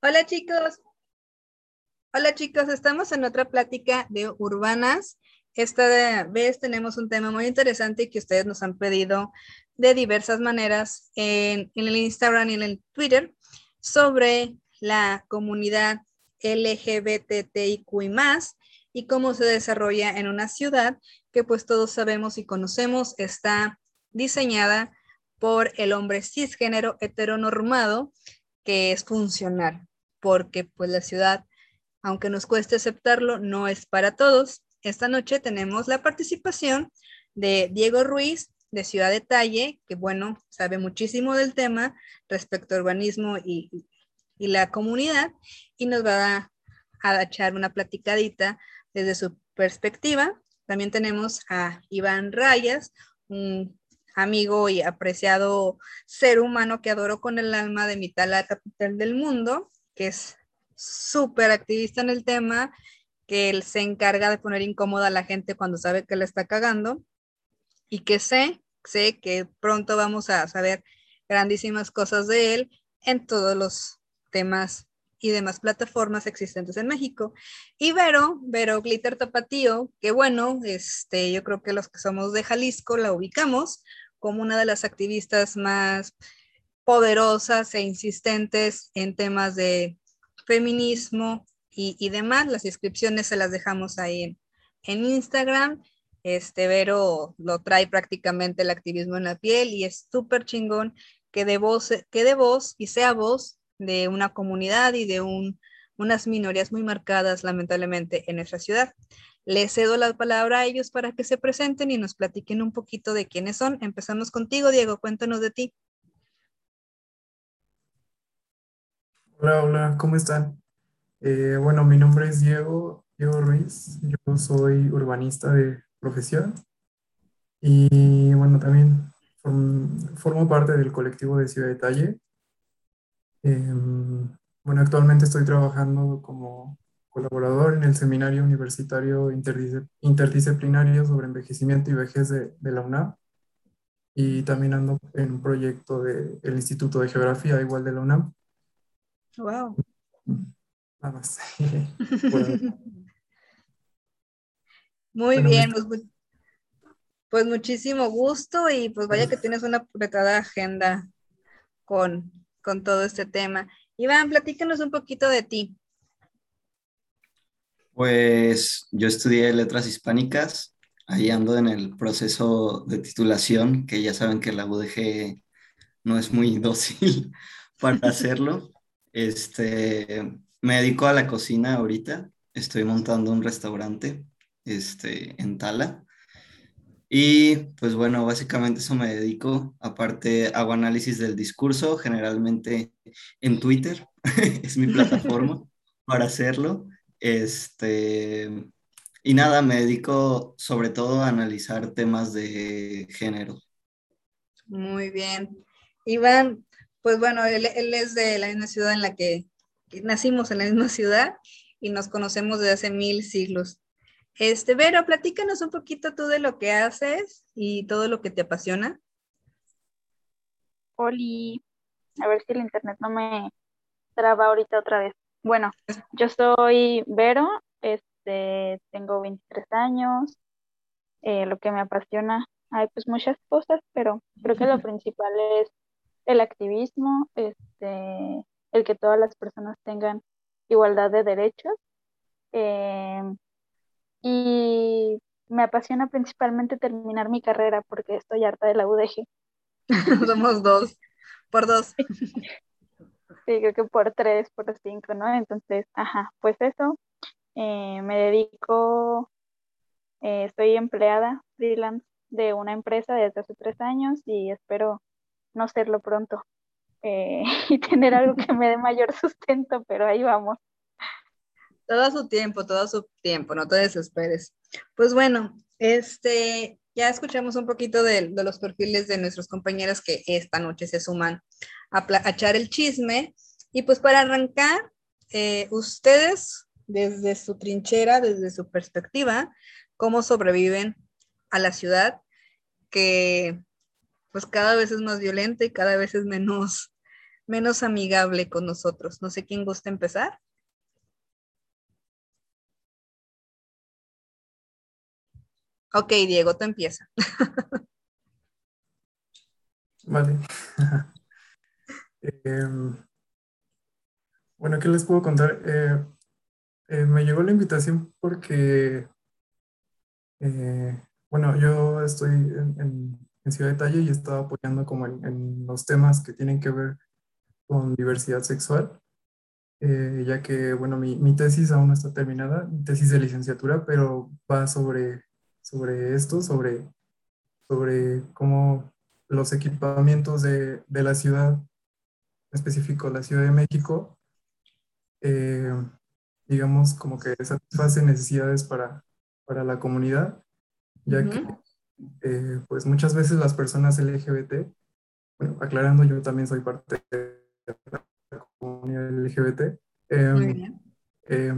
Hola chicos. Hola chicos, estamos en otra plática de urbanas. Esta vez tenemos un tema muy interesante que ustedes nos han pedido de diversas maneras en, el Instagram y en el Twitter sobre la comunidad LGBTIQ y más y cómo se desarrolla en una ciudad que pues todos sabemos y conocemos está diseñada por el hombre cisgénero heteronormado que es funcional, porque pues la ciudad, aunque nos cueste aceptarlo, no es para todos. Esta noche tenemos la participación de Diego Ruiz de Ciudad de Talle, que bueno, sabe muchísimo del tema respecto a urbanismo y, la comunidad, y nos va a, a echar una platicadita desde su perspectiva. También tenemos a Iván Rayas, un amigo y apreciado ser humano que adoro con el alma de mitad la capital del mundo, que es súper activista en el tema, que él se encarga de poner incómoda a la gente cuando sabe que le está cagando y que sé, sé que pronto vamos a saber grandísimas cosas de él en todos los temas y demás plataformas existentes en México. Y Vero, Vero Glitter Tapatío, que bueno, este, yo creo que los que somos de Jalisco la ubicamos como una de las activistas más poderosas e insistentes en temas de feminismo y, demás. Las inscripciones se las dejamos ahí en, Instagram. Este Vero lo trae prácticamente el activismo en la piel y es súper chingón que de voz, que de voz y sea voz de una comunidad y de un, unas minorías muy marcadas, lamentablemente, en nuestra ciudad. Les cedo la palabra a ellos para que se presenten y nos platiquen un poquito de quiénes son. Empezamos contigo, Diego, cuéntanos de ti. Hola, hola, ¿cómo están? Eh, bueno, mi nombre es Diego, Diego Ruiz, yo soy urbanista de profesión y bueno, también formo parte del colectivo de Ciudad de Talle. Em, bueno, actualmente estoy trabajando como colaborador en el Seminario Universitario Interdisciplinario sobre Envejecimiento y Vejez de, la UNAM. Y también ando en un proyecto del Instituto de Geografía, igual de la UNAM. Wow. Nada más. Muy bien, pues, pues, muchísimo gusto y pues vaya que tienes una apretada agenda con, con todo este tema. Iván, platícanos un poquito de ti. Pues yo estudié letras hispánicas, ahí ando en el proceso de titulación, que ya saben que la UDG no es muy dócil para hacerlo. Este, me dedico a la cocina ahorita, estoy montando un restaurante este, en Tala. Y pues bueno, básicamente eso me dedico. Aparte, hago análisis del discurso, generalmente en Twitter, es mi plataforma para hacerlo. Este, y nada, me dedico sobre todo a analizar temas de género. Muy bien. Iván, pues bueno, él, es de la misma ciudad en la que, nacimos en la misma ciudad y nos conocemos desde hace mil siglos. Este, Vero, platícanos un poquito tú de lo que haces y todo lo que te apasiona. Oli, a ver si el internet no me traba ahorita otra vez. Bueno, yo soy Vero, este, tengo 23 años, eh, lo que me apasiona, hay pues muchas cosas, pero creo que lo principal es el activismo, este, el que todas las personas tengan igualdad de derechos. Eh, y me apasiona principalmente terminar mi carrera porque estoy harta de la UDG. Somos dos, por dos. Sí, creo que por tres, por cinco, ¿no? Entonces, ajá, pues eso. Eh, me dedico, eh, estoy empleada freelance de una empresa desde hace tres años y espero no serlo pronto eh, y tener algo que me dé mayor sustento, pero ahí vamos. Todo su tiempo, todo su tiempo, no te desesperes. Pues bueno, este, ya escuchamos un poquito de, los perfiles de nuestros compañeros que esta noche se suman a, echar el chisme. Y pues para arrancar, eh, ustedes desde su trinchera, desde su perspectiva, cómo sobreviven a la ciudad que pues cada vez es más violenta y cada vez es menos, menos amigable con nosotros. No sé quién gusta empezar. Ok, Diego, tú empieza. Vale. Em, bueno, ¿qué les puedo contar? Eh, eh, me llegó la invitación porque, eh, bueno, yo estoy en, Ciudad de Talle y estaba apoyando como en, los temas que tienen que ver con diversidad sexual, ya que, bueno, mi, mi, tesis aún no está terminada, mi tesis de licenciatura, pero va sobre, sobre esto, sobre, sobre cómo los equipamientos de, de la ciudad, en específico la Ciudad de México, eh, digamos, como que satisface necesidades para, para la comunidad, ya que eh, pues muchas veces las personas LGBT, bueno, aclarando, yo también soy parte de la comunidad LGBT, eh,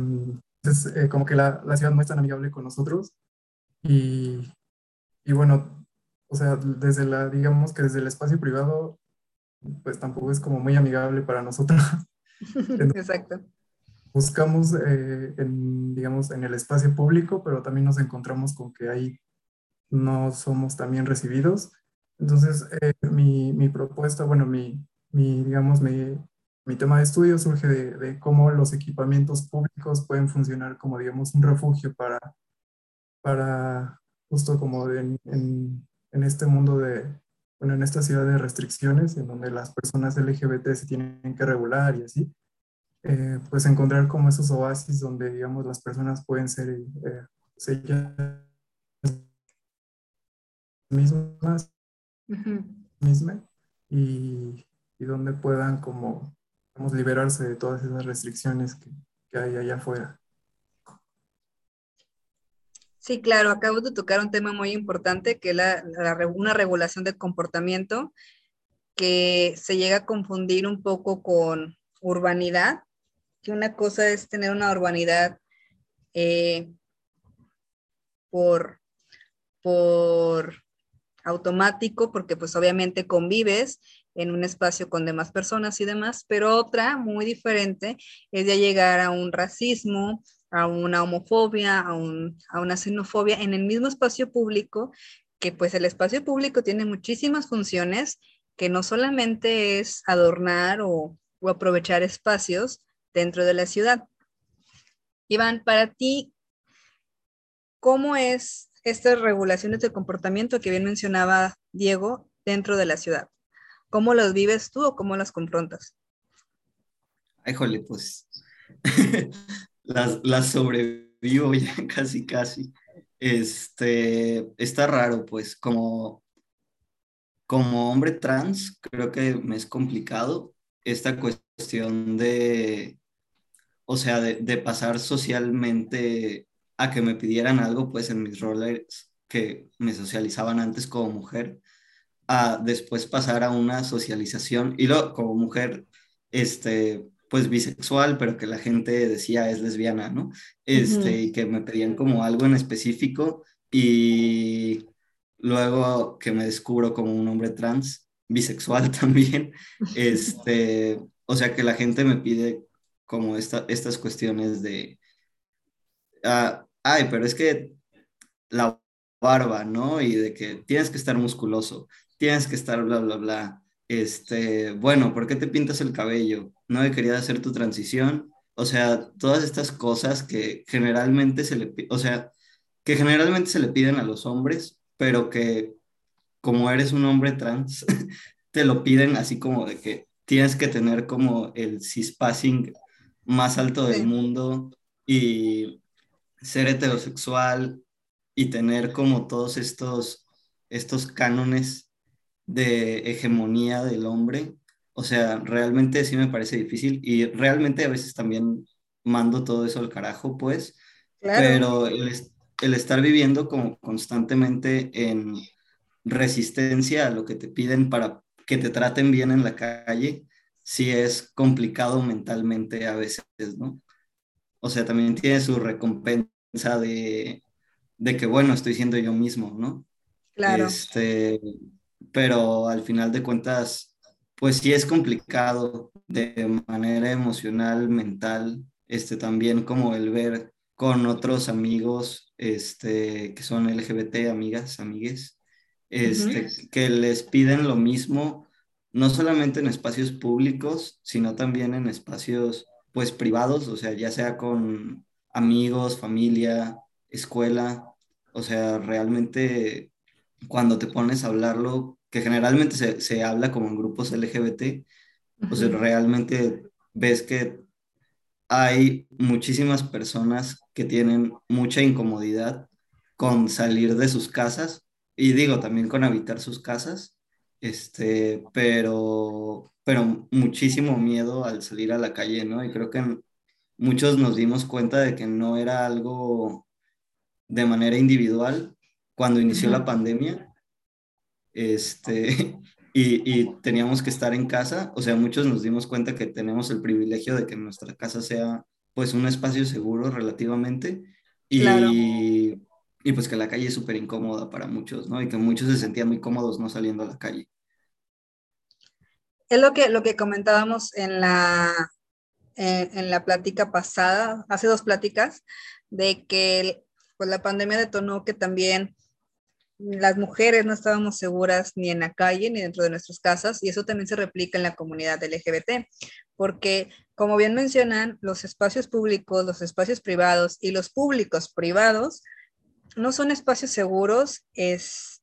entonces, eh, como que la, la, ciudad no es tan amigable con nosotros y, y bueno, o sea, desde la, digamos que desde el espacio privado, pues tampoco es como muy amigable para nosotros. Exacto. Buscamos, eh, en, digamos, en el espacio público, pero también nos encontramos con que ahí no somos también recibidos. Entonces, eh, mi, mi, propuesta, bueno, mi, mi digamos, mi, mi, tema de estudio surge de, de, cómo los equipamientos públicos pueden funcionar como, digamos, un refugio para, para justo como en, en este mundo de, bueno, en esta ciudad de restricciones, en donde las personas LGBT se tienen que regular y así, eh, pues encontrar como esos oasis donde, digamos, las personas pueden ser eh, mismas, y, y, donde puedan como, digamos, liberarse de todas esas restricciones que, que hay allá afuera. Sí, claro, acabo de tocar un tema muy importante que es la, una regulación del comportamiento que se llega a confundir un poco con urbanidad, que una cosa es tener una urbanidad eh, por, por automático, porque pues obviamente convives en un espacio con demás personas y demás, pero otra muy diferente es ya llegar a un racismo, a una homofobia, a, una xenofobia en el mismo espacio público, que pues el espacio público tiene muchísimas funciones, que no solamente es adornar o, aprovechar espacios dentro de la ciudad. Iván, para ti, ¿cómo es estas regulaciones de comportamiento que bien mencionaba Diego dentro de la ciudad? ¿Cómo las vives tú o cómo las confrontas? Híjole, pues las, sobrevivo ya casi, casi. Este, está raro, pues, como, como hombre trans, creo que me es complicado esta cuestión de, o sea, de pasar socialmente a que me pidieran algo, pues, en mis roles que me socializaban antes como mujer, a después pasar a una socialización y luego como mujer, este, pues bisexual, pero que la gente decía es lesbiana, ¿no? Este, y que me pedían como algo en específico y luego que me descubro como un hombre trans, bisexual también, este, o sea que la gente me pide como esta, estas cuestiones de, ah, ay, pero es que la barba, ¿no? Y de que tienes que estar musculoso, tienes que estar bla, bla, bla. Este, bueno, ¿por qué te pintas el cabello? no he querido hacer tu transición. O sea, todas estas cosas que generalmente se le, o sea, que generalmente se le piden a los hombres, pero que como eres un hombre trans, te lo piden así como de que tienes que tener como el cispassing más alto del mundo y ser heterosexual y tener como todos estos, estos cánones de hegemonía del hombre o sea, realmente sí me parece difícil y realmente a veces también mando todo eso al carajo, pues. Pero el, el estar viviendo como constantemente en resistencia a lo que te piden para que te traten bien en la calle, sí es complicado mentalmente a veces, ¿no? O sea, también tiene su recompensa de, de que, bueno, estoy siendo yo mismo, ¿no? Claro. Este, pero al final de cuentas, pues sí es complicado de manera emocional, mental, este, también como el ver con otros amigos este, que son LGBT, amigas, amigues, este, que les piden lo mismo, no solamente en espacios públicos, sino también en espacios pues privados, o sea, ya sea con amigos, familia, escuela, o sea, realmente cuando te pones a hablarlo, que generalmente se, se habla como en grupos LGBT, pues realmente ves que hay muchísimas personas que tienen mucha incomodidad con salir de sus casas y digo también con habitar sus casas, este, pero, pero muchísimo miedo al salir a la calle, ¿no? Y creo que muchos nos dimos cuenta de que no era algo de manera individual cuando inició la pandemia, este, y, teníamos que estar en casa, o sea, muchos nos dimos cuenta que tenemos el privilegio de que nuestra casa sea pues un espacio seguro relativamente y, y pues que la calle es súper incómoda para muchos, ¿no? Y que muchos se sentían muy cómodos no saliendo a la calle. Es lo que, lo que comentábamos en la, en, la plática pasada, hace dos pláticas, de que pues, la pandemia detonó que también las mujeres no estábamos seguras ni en la calle ni dentro de nuestras casas y eso también se replica en la comunidad LGBT, porque como bien mencionan, los espacios públicos, los espacios privados y los públicos privados no son espacios seguros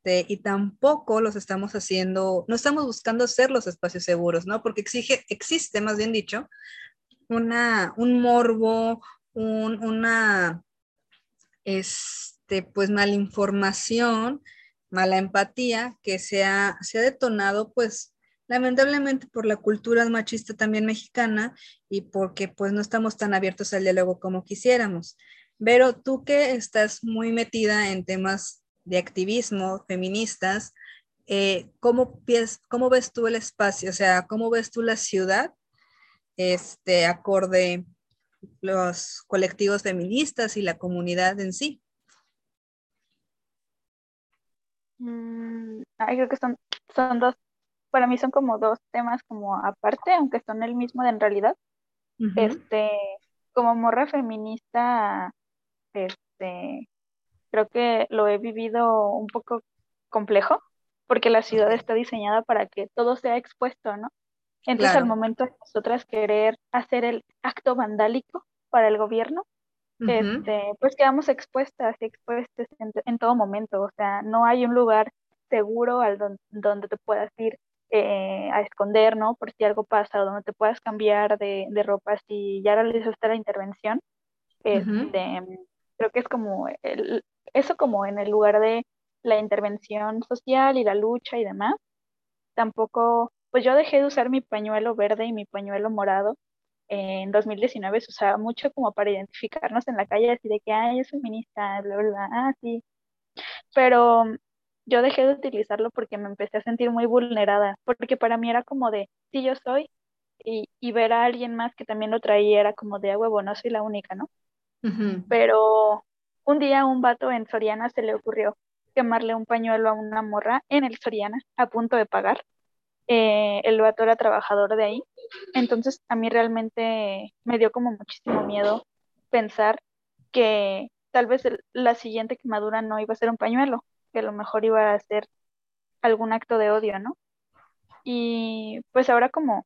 este, y tampoco los estamos haciendo, no estamos buscando hacer los espacios seguros, ¿no? Porque exige, existe, más bien dicho, una, un morbo, un, una, es, este, pues mala información, mala empatía que se ha, se ha detonado pues lamentablemente por la cultura machista también mexicana y porque pues no estamos tan abiertos al diálogo como quisiéramos. Pero tú que estás muy metida en temas de activismo feministas, eh, ¿cómo, ¿cómo, ves tú el espacio? O sea, ¿cómo ves tú la ciudad este, acorde los colectivos feministas y la comunidad en sí? Mm, creo que son, son dos, para mí son como dos temas como aparte, aunque son el mismo de en realidad. Este, como morra feminista, este, creo que lo he vivido un poco complejo, porque la ciudad está diseñada para que todo sea expuesto, ¿no? Entonces, al momento de nosotras querer hacer el acto vandálico para el gobierno, este, pues quedamos expuestas y expuestas en, todo momento. O sea, no hay un lugar seguro al donde te puedas ir eh, a esconder, ¿no? Por si algo pasa, o donde te puedas cambiar de, ropa si ya realizaste la intervención. Este, creo que es como el, eso como en el lugar de la intervención social y la lucha y demás. Tampoco, pues yo dejé de usar mi pañuelo verde y mi pañuelo morado en 2019 se usaba mucho como para identificarnos en la calle, así de que, ay, es feminista, bla, bla, bla, ah, sí. Pero yo dejé de utilizarlo porque me empecé a sentir muy vulnerada, porque para mí era como de, sí, yo soy, y, y ver a alguien más que también lo traía era como de, a huevo, no soy la única, ¿no? Pero un día un vato en Soriana se le ocurrió quemarle un pañuelo a una morra en el Soriana a punto de pagar eh, el vato era trabajador de ahí. Entonces a mí realmente me dio como muchísimo miedo pensar que tal vez la siguiente quemadura no iba a ser un pañuelo, que a lo mejor iba a ser algún acto de odio, ¿no? Y pues ahora como,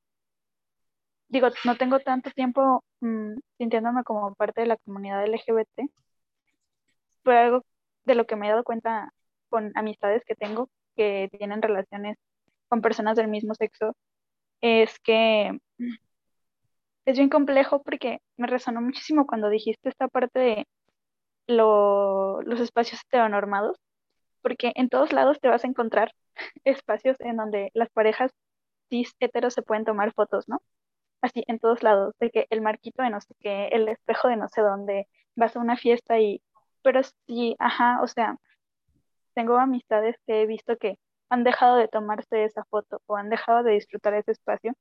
digo, no tengo tanto tiempo mm, sintiéndome como parte de la comunidad LGBT, fue algo de lo que me he dado cuenta con amistades que tengo que tienen relaciones con personas del mismo sexo es que es bien complejo porque me resonó muchísimo cuando dijiste esta parte de los espacios heteronormados, porque en todos lados te vas a encontrar espacios en donde las parejas cis heteros se pueden tomar fotos, ¿no? Así, en todos lados, de que el marquito de no sé qué, el espejo de no sé dónde, vas a una fiesta y, pero sí, ajá, o sea, tengo amistades que he visto que han dejado de tomarse esa foto o han dejado de disfrutar ese espacio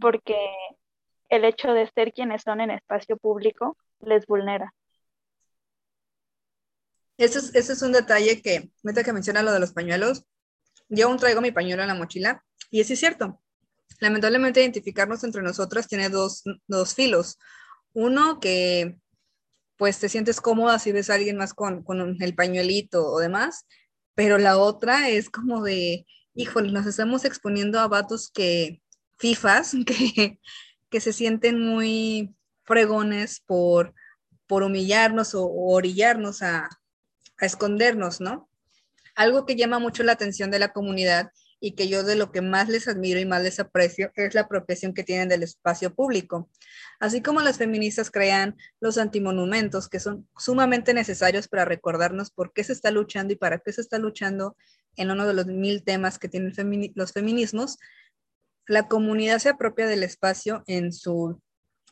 porque el hecho de ser quienes son en espacio público les vulnera. Ese es, ese es un detalle que, meta que menciona lo de los pañuelos, yo aún traigo mi pañuelo en la mochila y es cierto. lamentablemente identificarnos entre nosotras tiene dos, dos filos. Uno que pues te sientes cómoda si ves a alguien más con, con el pañuelito o demás, pero la otra es como de, híjole, nos estamos exponiendo a vatos que, fifas, que, que se sienten muy fregones por, por humillarnos o, orillarnos a, a escondernos, ¿no? Algo que llama mucho la atención de la comunidad y que yo de lo que más les admiro y más les aprecio es la apropiación que tienen del espacio público. Así como las feministas crean los antimonumentos que son sumamente necesarios para recordarnos por qué se está luchando y para qué se está luchando en uno de los mil temas que tienen los feminismos, la comunidad se apropia del espacio en su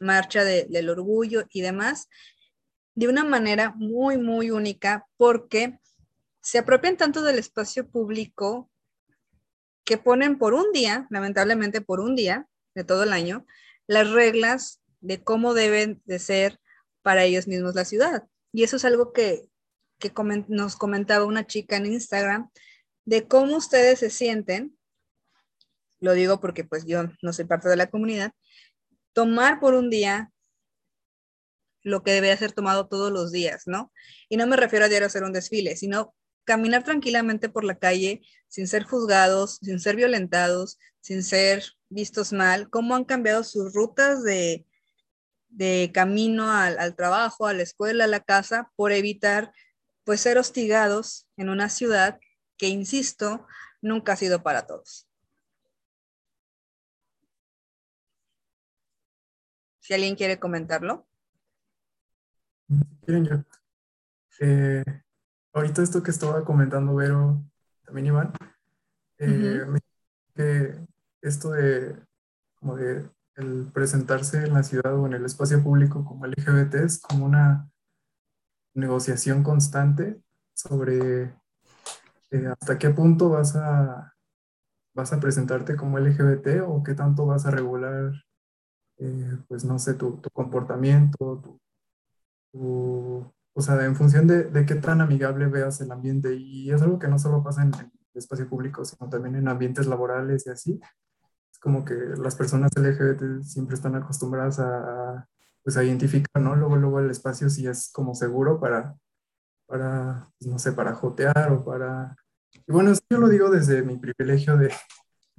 marcha del orgullo y demás de una manera muy, muy única porque se apropian tanto del espacio público que ponen por un día, lamentablemente por un día de todo el año, las reglas de cómo deben de ser para ellos mismos la ciudad. Y eso es algo que, que nos comentaba una chica en Instagram, de cómo ustedes se sienten, lo digo porque pues yo no soy parte de la comunidad, tomar por un día lo que debe ser tomado todos los días, ¿no? Y no me refiero a diario hacer un desfile, sino caminar tranquilamente por la calle sin ser juzgados, sin ser violentados, sin ser vistos mal, cómo han cambiado sus rutas de, camino al, trabajo, a la escuela, a la casa, por evitar pues ser hostigados en una ciudad que, insisto, nunca ha sido para todos. Si alguien quiere comentarlo. Eh, ahorita esto que estaba comentando Vero, también Iván, eh, que esto de como de el presentarse en la ciudad o en el espacio público como LGBT es como una negociación constante sobre eh, hasta qué punto vas a, vas a presentarte como LGBT o qué tanto vas a regular, eh, pues no sé, tu, tu comportamiento, tu, tu, o sea, en función de, de, qué tan amigable veas el ambiente. Y es algo que no solo pasa en, el espacio público, sino también en ambientes laborales y así. Es como que las personas LGBT siempre están acostumbradas a, pues, a identificar, ¿no? Luego, luego el espacio si es como seguro para, para pues, no sé, para jotear o para... Y bueno, yo lo digo desde mi privilegio de,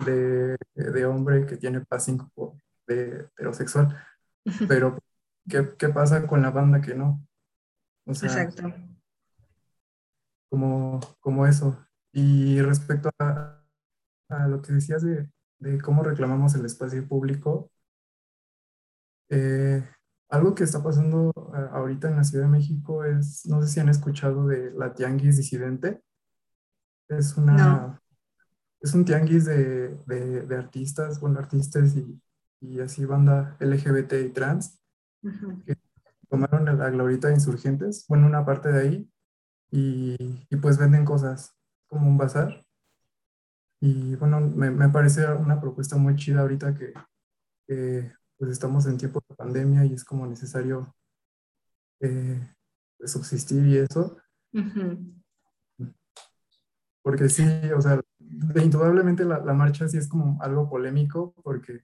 de, de hombre que tiene passing de heterosexual, pero ¿qué, ¿qué pasa con la banda que no? Exacto. Como, como eso. Y respecto a, a lo que decías de, de, cómo reclamamos el espacio público, eh, algo que está pasando ahorita en la Ciudad de México es, no sé si han escuchado de la Tianguis Disidente. Es una... Es un tianguis de, de, de, artistas, bueno, artistas y, y, así banda LGBT y trans, uh -huh. que tomaron la glorita de insurgentes, bueno, una parte de ahí, y, y pues venden cosas como un bazar. Y bueno, me, me, parece una propuesta muy chida ahorita que, que pues estamos en tiempo de pandemia y es como necesario eh, subsistir y eso. Uh -huh. Porque sí, o sea, indudablemente la, la, marcha sí es como algo polémico porque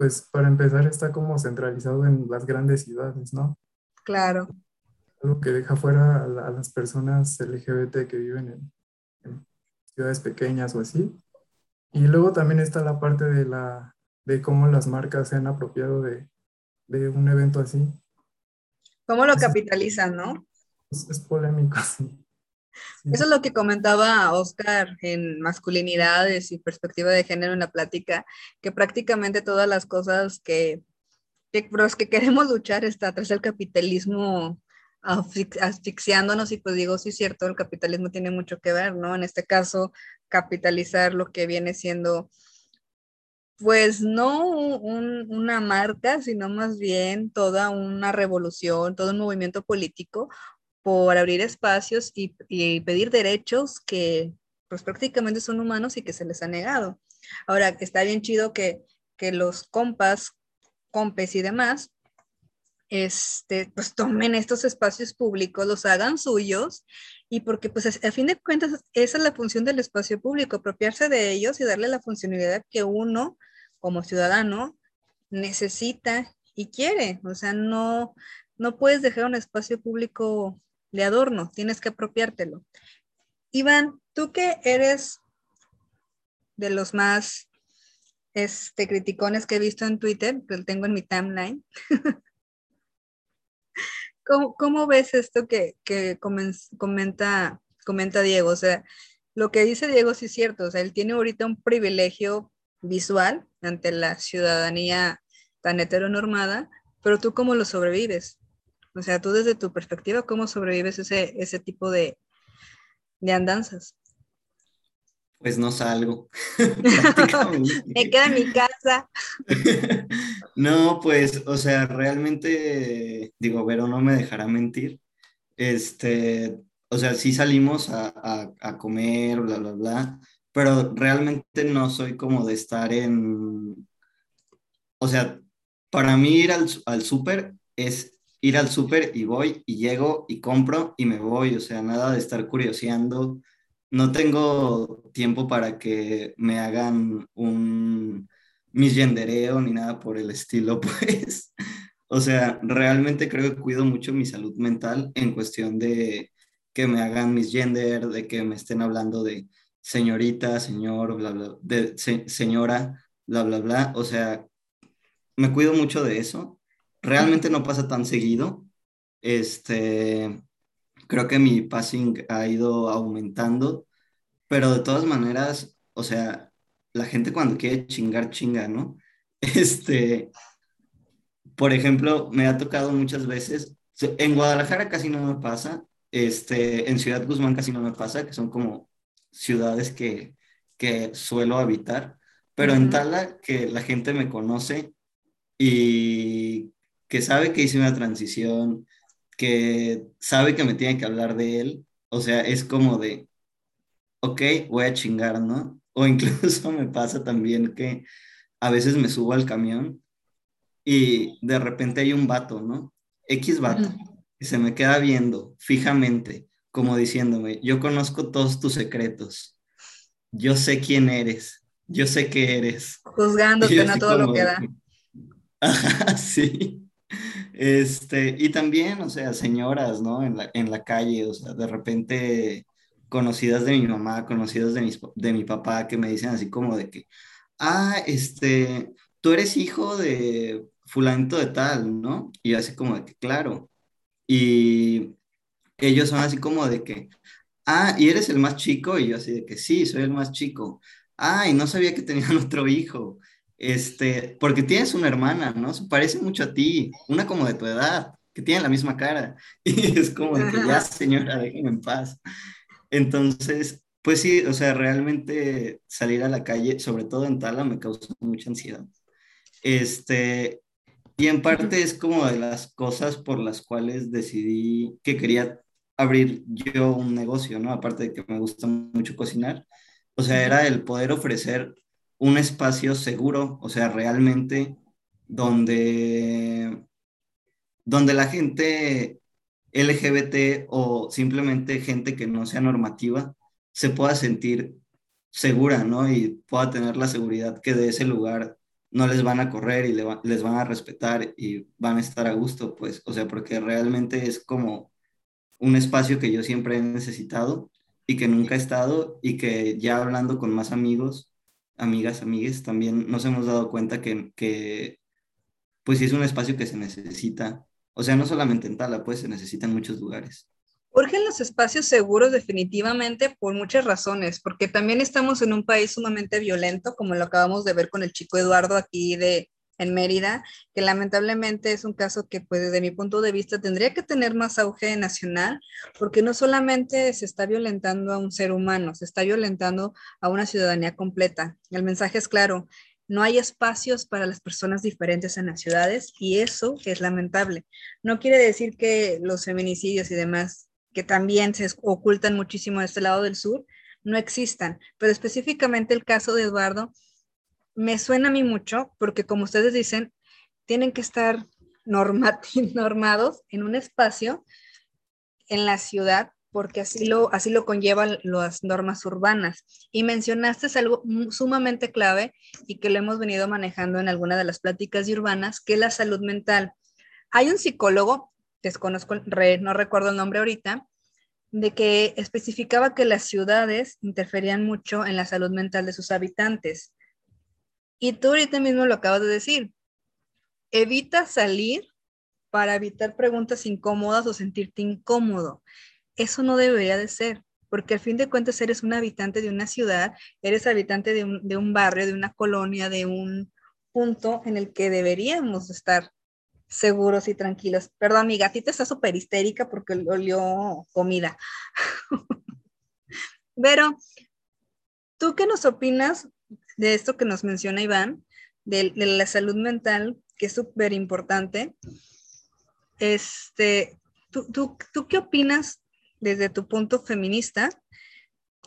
pues para empezar está como centralizado en las grandes ciudades, ¿no? Claro. Algo que deja fuera a, la, a las personas LGBT que viven en, en, ciudades pequeñas o así. Y luego también está la parte de, la, de cómo las marcas se han apropiado de, de un evento así. ¿Cómo lo capitalizan, no? Es, es polémico, sí. Eso es lo que comentaba Oscar en masculinidades y perspectiva de género en la plática, que prácticamente todas las cosas que, que que queremos luchar está tras el capitalismo asfixiándonos y pues digo, sí es cierto, el capitalismo tiene mucho que ver, ¿no? En este caso, capitalizar lo que viene siendo, pues no un, una marca, sino más bien toda una revolución, todo un movimiento político por abrir espacios y, y, pedir derechos que pues prácticamente son humanos y que se les ha negado. Ahora, está bien chido que, que los compas, compes y demás este, pues tomen estos espacios públicos, los hagan suyos y porque pues a fin de cuentas esa es la función del espacio público, apropiarse de ellos y darle la funcionalidad que uno como ciudadano necesita y quiere. O sea, no, no puedes dejar un espacio público de adorno, tienes que apropiártelo. Iván, tú que eres de los más este, criticones que he visto en Twitter, que tengo en mi timeline. ¿Cómo, ves esto que, comenta, comenta Diego? O sea, lo que dice Diego sí es cierto, o sea, él tiene ahorita un privilegio visual ante la ciudadanía tan heteronormada, pero tú cómo lo sobrevives? O sea, tú desde tu perspectiva, ¿cómo sobrevives ese, ese tipo de, de andanzas? Pues no salgo. Me quedo en mi casa. no, pues, o sea, realmente, digo, Vero no me dejará mentir. Este, o sea, sí salimos a, comer, bla, bla, bla, pero realmente no soy como de estar en, o sea, para mí ir al, al súper es ir al súper y voy y llego y compro y me voy, o sea, nada de estar curioseando no tengo tiempo para que me hagan un misgendereo ni nada por el estilo, pues. O sea, realmente creo que cuido mucho mi salud mental en cuestión de que me hagan mis gender, de que me estén hablando de señorita, señor, bla, bla, de señora, bla, bla, bla. O sea, me cuido mucho de eso. Realmente no pasa tan seguido. Este, creo que mi passing ha ido aumentando, pero de todas maneras, o sea, la gente cuando quiere chingar, chinga, ¿no? Este, por ejemplo, me ha tocado muchas veces, en Guadalajara casi no me pasa, este, en Ciudad Guzmán casi no me pasa, que son como ciudades que, que suelo habitar, pero en Tala, que la gente me conoce y que sabe que hice una transición, que sabe que me tiene que hablar de él, o sea, es como de, ok, voy a chingar, ¿no? O incluso me pasa también que a veces me subo al camión y de repente hay un vato, ¿no? X vato, y se me queda viendo fijamente, como diciéndome, yo conozco todos tus secretos, yo sé quién eres, yo sé qué eres. Juzgándote, no todo lo que da. Ajá, sí. Este, y también, o sea, señoras, ¿no? En la, en la calle, o sea, de repente conocidas de mi mamá, conocidas de, de mi papá, que me dicen así como de que, ah, este, tú eres hijo de fulanito de tal, ¿no? Y yo así como de que, claro. Y ellos son así como de que, ah, ¿y eres el más chico? Y yo así de que, sí, soy el más chico. Ah, y no sabía que tenían otro hijo este, porque tienes una hermana, ¿no? Se parece mucho a ti, una como de tu edad, que tiene la misma cara. Y es como de que ya, señora, déjenme en paz. Entonces, pues sí, o sea, realmente salir a la calle, sobre todo en Tala, me causa mucha ansiedad. Este, y en parte es como de las cosas por las cuales decidí que quería abrir yo un negocio, ¿no? Aparte de que me gusta mucho cocinar. O sea, era el poder ofrecer un espacio seguro, o sea, realmente donde, donde la gente LGBT o simplemente gente que no sea normativa se pueda sentir segura, ¿no? Y pueda tener la seguridad que de ese lugar no les van a correr y les van a respetar y van a estar a gusto, pues, o sea, porque realmente es como un espacio que yo siempre he necesitado y que nunca he estado y que ya hablando con más amigos amigas, amigues, también nos hemos dado cuenta que, que pues sí es un espacio que se necesita. O sea, no solamente en Tala, pues se necesita en muchos lugares. Urgen los espacios seguros definitivamente por muchas razones, porque también estamos en un país sumamente violento, como lo acabamos de ver con el chico Eduardo aquí de, en Mérida, que lamentablemente es un caso que pues desde mi punto de vista tendría que tener más auge nacional, porque no solamente se está violentando a un ser humano, se está violentando a una ciudadanía completa. El mensaje es claro, no hay espacios para las personas diferentes en las ciudades y eso es lamentable. No quiere decir que los feminicidios y demás, que también se ocultan muchísimo de este lado del sur, no existan, pero específicamente el caso de Eduardo me suena a mí mucho porque como ustedes dicen, tienen que estar normados en un espacio en la ciudad porque así lo, así lo conllevan las normas urbanas. Y mencionaste algo sumamente clave y que lo hemos venido manejando en alguna de las pláticas urbanas, que es la salud mental. Hay un psicólogo, desconozco, no recuerdo el nombre ahorita, de que especificaba que las ciudades interferían mucho en la salud mental de sus habitantes. Y tú ahorita mismo lo acabas de decir. Evita salir para evitar preguntas incómodas o sentirte incómodo. Eso no debería de ser, porque al fin de cuentas eres un habitante de una ciudad, eres habitante de un, barrio, de una colonia, de un punto en el que deberíamos estar seguros y tranquilos. Perdón, mi gatita está súper histérica porque olió comida. Pero, ¿tú qué nos opinas de esto que nos menciona Iván, de, la salud mental, que es súper importante? Este, ¿tú, tú, tú qué opinas desde tu punto feminista?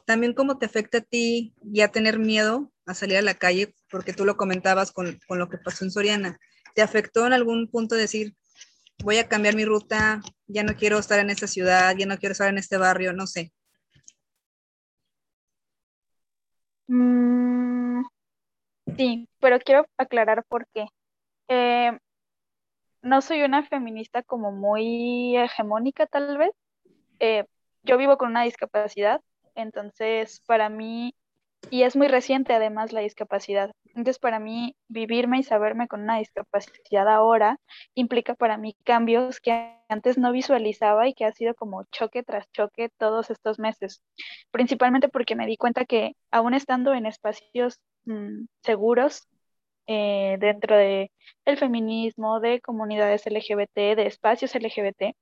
También cómo te afecta a ti ya tener miedo a salir a la calle, porque tú lo comentabas con, con lo que pasó en Soriana. ¿Te afectó en algún punto decir, voy a cambiar mi ruta, ya no quiero estar en esta ciudad, ya no quiero estar en este barrio, no sé? Mm, sí, pero quiero aclarar por qué. Eh, no soy una feminista como muy hegemónica tal vez. Eh, yo vivo con una discapacidad, entonces para mí y es muy reciente además la discapacidad. Entonces, para mí, vivirme y saberme con una discapacidad ahora implica para mí cambios que antes no visualizaba y que ha sido como choque tras choque todos estos meses. Principalmente porque me di cuenta que aún estando en espacios mm, seguros, eh, dentro de el feminismo, de comunidades LGBT, de espacios LGBT,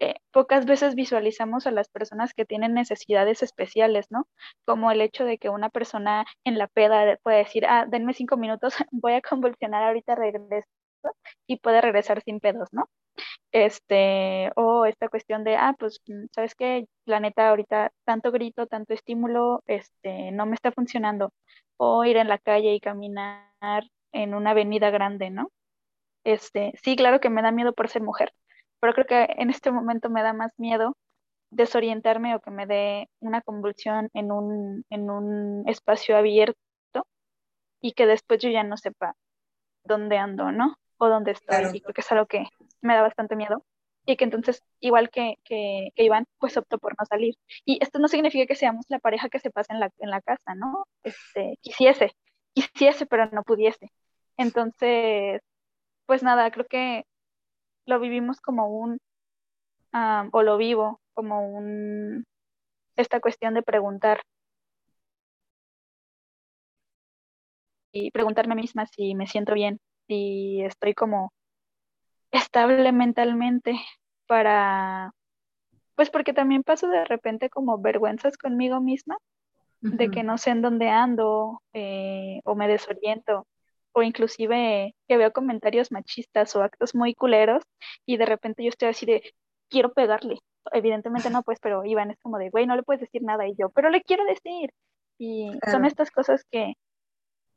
eh, pocas veces visualizamos a las personas que tienen necesidades especiales, ¿no? Como el hecho de que una persona en la peda puede decir, ah, denme cinco minutos, voy a convulsionar, ahorita regreso, y puede regresar sin pedos, ¿no? Este, o esta cuestión de, ah, pues, mm, ¿sabes qué? La neta, ahorita tanto grito, tanto estímulo, este, no me está funcionando. O ir en la calle y caminar en una avenida grande, ¿no? Este, sí, claro que me da miedo por ser mujer, pero creo que en este momento me da más miedo desorientarme o que me dé una convulsión en un, en un espacio abierto y que después yo ya no sepa dónde ando, ¿no? O dónde estoy. Y creo que es algo que me da bastante miedo. Y que entonces, igual que, que, Iván, pues optó por no salir. Y esto no significa que seamos la pareja que se pasa en la, en la casa, ¿no? Este, quisiese, quisiese, pero no pudiese. Entonces, pues nada, creo que lo vivimos como un, o lo vivo como un, esta cuestión de preguntar y preguntarme misma si me siento bien, si estoy como estable mentalmente para, pues porque también paso de repente como vergüenzas conmigo misma, de que no sé en dónde ando eh, o me desoriento o inclusive que veo comentarios machistas o actos muy culeros y de repente yo estoy así de, quiero pegarle. Evidentemente no, pues, pero Iván es como de, güey, no le puedes decir nada y yo, pero le quiero decir. Y son estas cosas que,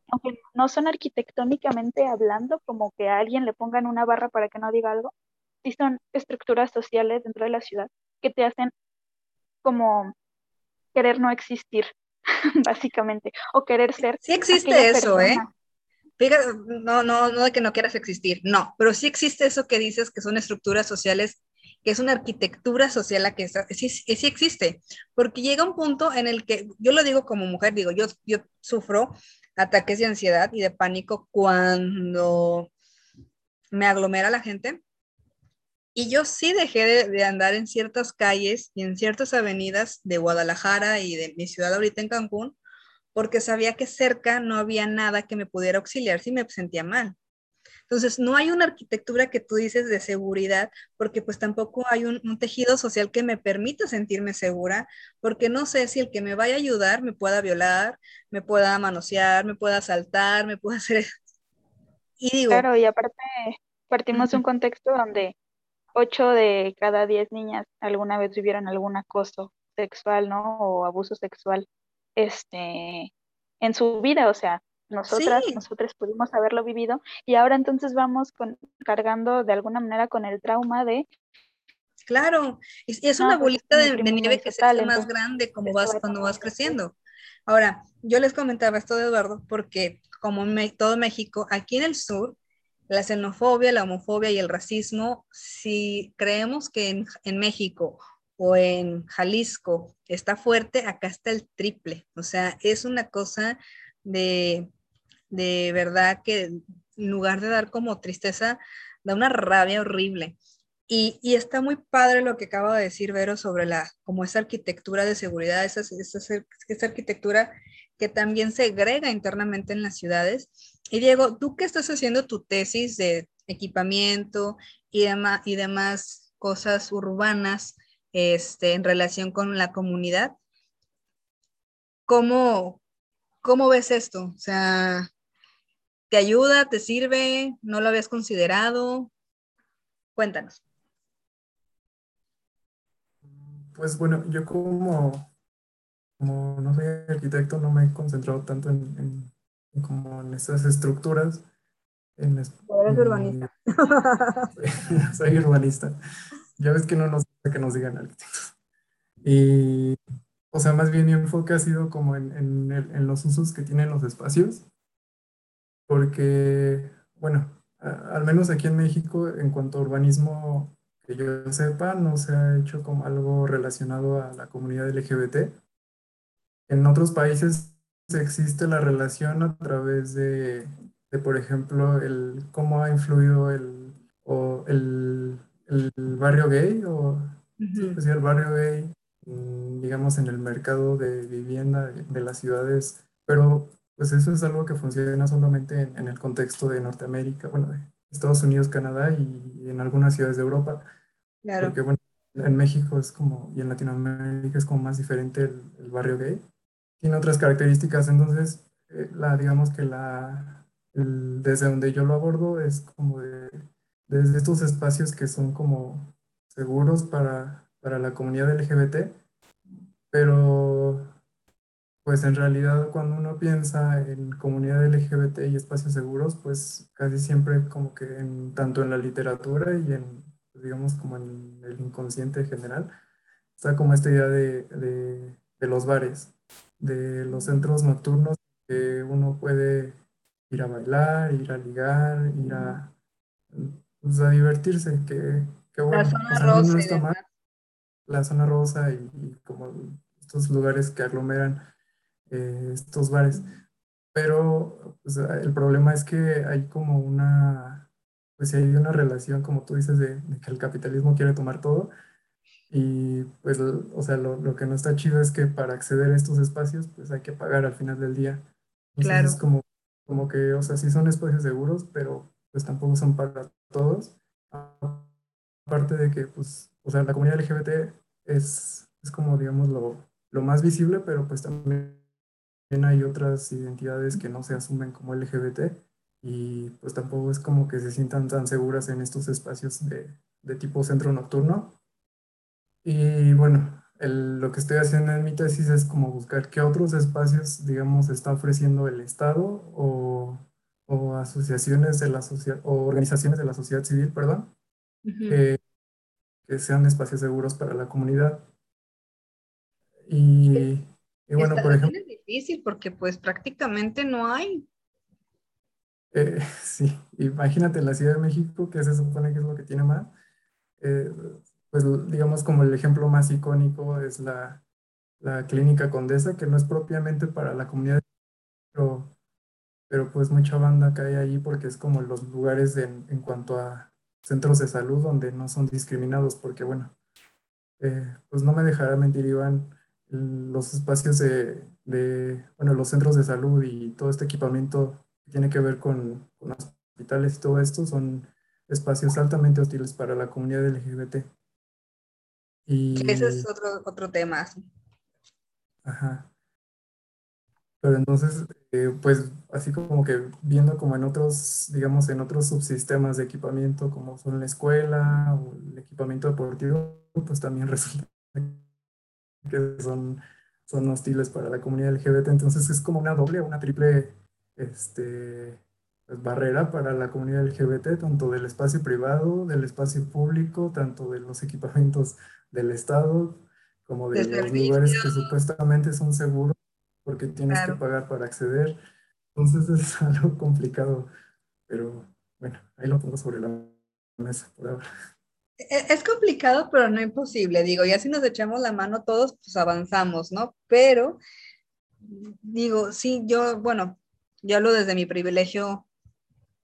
aunque no son arquitectónicamente hablando, como que a alguien le pongan una barra para que no diga algo, sí son estructuras sociales dentro de la ciudad que te hacen como querer no existir, básicamente, o querer ser. Sí existe eso, ¿eh? Fíjate, no, no, no de que no quieras existir, no, pero sí existe eso que dices que son estructuras sociales, que es una arquitectura social la que sí, sí existe, porque llega un punto en el que, yo lo digo como mujer, digo, yo, yo sufro ataques de ansiedad y de pánico cuando me aglomera la gente. Y yo sí dejé de, de, andar en ciertas calles y en ciertas avenidas de Guadalajara y de mi ciudad ahorita en Cancún, porque sabía que cerca no había nada que me pudiera auxiliar si me sentía mal. Entonces, no hay una arquitectura que tú dices de seguridad, porque pues tampoco hay un, tejido social que me permita sentirme segura, porque no sé si el que me vaya a ayudar me pueda violar, me pueda manosear, me pueda asaltar, me pueda hacer... Y digo... Claro, y aparte partimos de un contexto donde 8 de cada 10 niñas alguna vez vivieron algún acoso sexual, ¿no? O abuso sexual este, en su vida, o sea, nosotras, nosotras pudimos haberlo vivido y ahora entonces vamos con, cargando de alguna manera con el trauma de... Claro, y es una pues, bolita de, nieve que se hace más grande como vas, cuando vas creciendo. Ahora, yo les comentaba esto de Eduardo porque como todo México, aquí en el sur, la xenofobia, la homofobia y el racismo, si creemos que en, en México o en Jalisco está fuerte, acá está el triple. O sea, es una cosa de, de verdad que en lugar de dar como tristeza, da una rabia horrible. Y, y, está muy padre lo que acaba de decir Vero sobre la, como esa arquitectura de seguridad, esa, esa, esa arquitectura que también se agrega internamente en las ciudades. Y Diego, tú que estás haciendo tu tesis de equipamiento y, demás, y demás cosas urbanas este, en relación con la comunidad, ¿cómo, ¿cómo ves esto? O sea, ¿te ayuda? ¿Te sirve? ¿No lo habías considerado? Cuéntanos. Pues bueno, yo como como no soy arquitecto, no me he concentrado tanto en, como en estas estructuras. En, eres urbanista. soy urbanista. Ya ves que no nos que nos digan arquitectos. Y, o sea, más bien mi enfoque ha sido como en, en los usos que tienen los espacios, porque, bueno, al menos aquí en México, en cuanto a urbanismo, que yo sepa, no se ha hecho como algo relacionado a la comunidad LGBT en otros países existe la relación a través de, por ejemplo, el, cómo ha influido el, o el, el barrio gay o el barrio gay, mm, digamos, en el mercado de vivienda de, las ciudades, pero pues eso es algo que funciona solamente en, el contexto de Norteamérica, bueno, de Estados Unidos, Canadá y, en algunas ciudades de Europa. Claro. Porque, bueno, en México es como, y en Latinoamérica es como más diferente el barrio gay tiene otras características, entonces, eh, la, digamos que la, desde donde yo lo abordo es como de, desde estos espacios que son como seguros para, para la comunidad LGBT, pero pues en realidad cuando uno piensa en comunidad LGBT y espacios seguros, pues casi siempre como que en, tanto en la literatura y en, digamos, como en el inconsciente general, está como esta idea de, de, de los bares, de los centros nocturnos que uno puede ir a bailar, ir a ligar, ir a, pues, a divertirse, que, bueno. La zona rosa. la zona rosa y, como estos lugares que aglomeran eh, estos bares. Pero pues, el problema es que hay como una, pues hay una relación, como tú dices, de que el capitalismo quiere tomar todo y pues, o sea, lo, lo, que no está chido es que para acceder a estos espacios, pues hay que pagar al final del día. Entonces claro. es como, como que, o sea, sí son espacios seguros, pero pues tampoco son para todos. Aparte de que, pues, o sea, la comunidad LGBT es, es como, digamos, lo, lo más visible, pero pues también hay otras identidades que no se asumen como LGBT y pues tampoco es como que se sientan tan seguras en estos espacios de, de tipo centro nocturno. Y bueno, lo que estoy haciendo en mi tesis es como buscar qué otros espacios, digamos, está ofreciendo el Estado o, o asociaciones de la sociedad, o organizaciones de la sociedad civil, perdón, que sean espacios seguros para la comunidad. Y, y bueno, por ejemplo... Es difícil porque pues prácticamente no hay. Eh, sí, imagínate la Ciudad de México, que se supone que es lo que tiene más. Eh, pues digamos como el ejemplo más icónico es la, la clínica Condesa, que no es propiamente para la comunidad, pero, pero pues mucha banda cae ahí porque es como los lugares en, en cuanto a centros de salud donde no son discriminados, porque bueno, eh, pues no me dejará mentir Iván, los espacios de, de, bueno, los centros de salud y todo este equipamiento que tiene que ver con, con hospitales y todo esto son espacios altamente hostiles para la comunidad LGBT. Y... Ese es otro, otro tema. Ajá. Pero entonces, eh, pues así como que viendo como en otros, digamos, en otros subsistemas de equipamiento, como son la escuela o el equipamiento deportivo, pues también resulta que son, son hostiles para la comunidad LGBT. Entonces es como una doble o una triple este, pues, barrera para la comunidad LGBT, tanto del espacio privado, del espacio público, tanto de los equipamientos del Estado, como de, los lugares que supuestamente son seguros, porque tienes que pagar para acceder. Entonces es algo complicado, pero bueno, ahí lo pongo sobre la mesa por ahora. E-, es complicado, pero no imposible. Digo, ya si nos echamos la mano todos, pues avanzamos, ¿no? Pero, digo, sí, yo, bueno, yo hablo desde mi privilegio,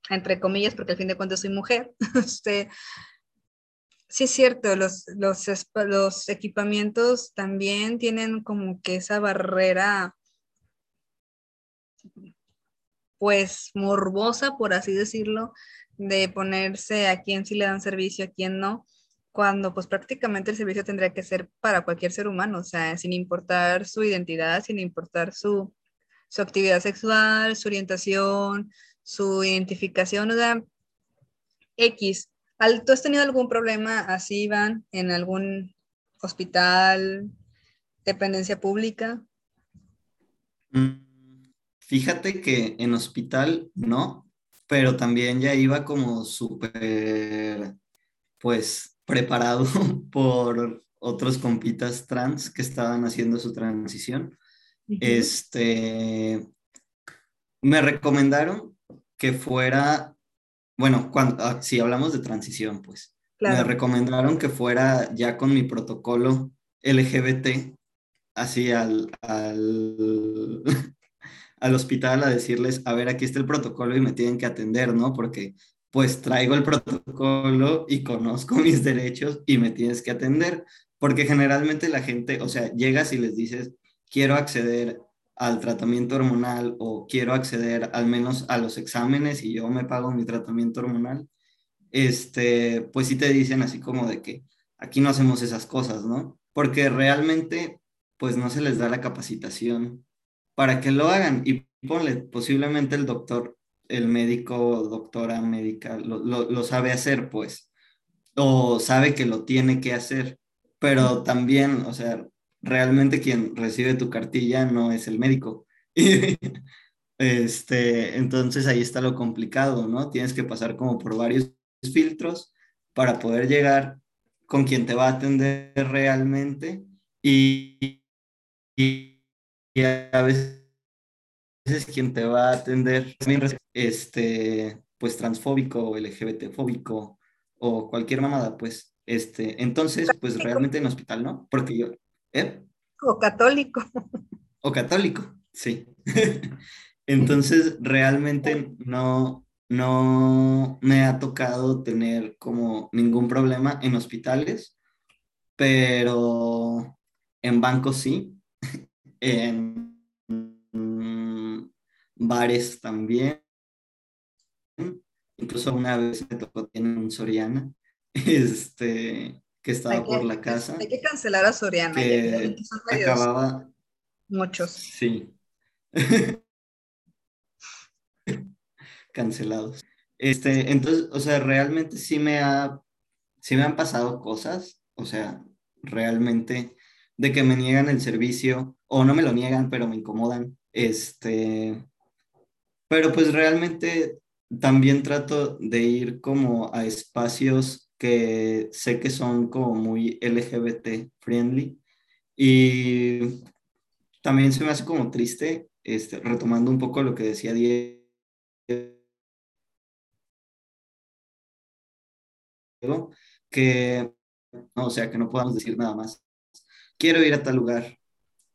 entre comillas, porque al fin de cuentas soy mujer. este, sí es cierto, los, los, los equipamientos también tienen como que esa barrera pues morbosa, por así decirlo, de ponerse a quién sí le dan servicio, a quién no, cuando pues prácticamente el servicio tendría que ser para cualquier ser humano, o sea, sin importar su identidad, sin importar su, su actividad sexual, su orientación, su identificación, o sea, X. ¿Tú has tenido algún problema así, Iván, en algún hospital, dependencia pública? Mm. Fíjate que en hospital no, pero también ya iba como súper, pues, preparado por otros compitas trans que estaban haciendo su transición. Este, me recomendaron que fuera, bueno, cuando, ah, si hablamos de transición, pues, me recomendaron que fuera ya con mi protocolo LGBT, así al, al al hospital a decirles, a ver, aquí está el protocolo y me tienen que atender, ¿no? Porque pues traigo el protocolo y conozco mis derechos y me tienes que atender, porque generalmente la gente, o sea, llegas y les dices, quiero acceder al tratamiento hormonal o quiero acceder al menos a los exámenes y yo me pago mi tratamiento hormonal, este, pues sí te dicen así como de que aquí no hacemos esas cosas, ¿no? Porque realmente, pues no se les da la capacitación para que lo hagan y ponle, posiblemente el doctor, el médico, doctora médica, lo, sabe hacer, pues, o sabe que lo tiene que hacer, pero también, o sea, realmente quien recibe tu cartilla no es el médico. este, entonces ahí está lo complicado, ¿no? Tienes que pasar como por varios filtros para poder llegar con quien te va a atender realmente y a veces quien te va a atender este, pues transfóbico o LGBTfóbico o cualquier mamada, pues, este, entonces, pues realmente en hospital, ¿no? Porque yo, ¿eh? O católico. O católico, sí. entonces, realmente no, no me ha tocado tener como ningún problema en hospitales, pero en bancos sí en bares también. Incluso una vez me tocó tener un Soriana, este, que estaba por la casa. Hay que cancelar a Soriana. Que acababa. Muchos. Sí. Cancelados. Este, entonces, o sea, realmente sí me ha, sí me han pasado cosas, o sea, realmente de que me niegan el servicio o no me lo niegan, pero me incomodan. Este, pero pues realmente también trato de ir como a espacios que sé que son como muy LGBT friendly y también se me hace como triste, este, retomando un poco lo que decía Diego, que, o sea, que no podamos decir nada más. Quiero ir a tal lugar,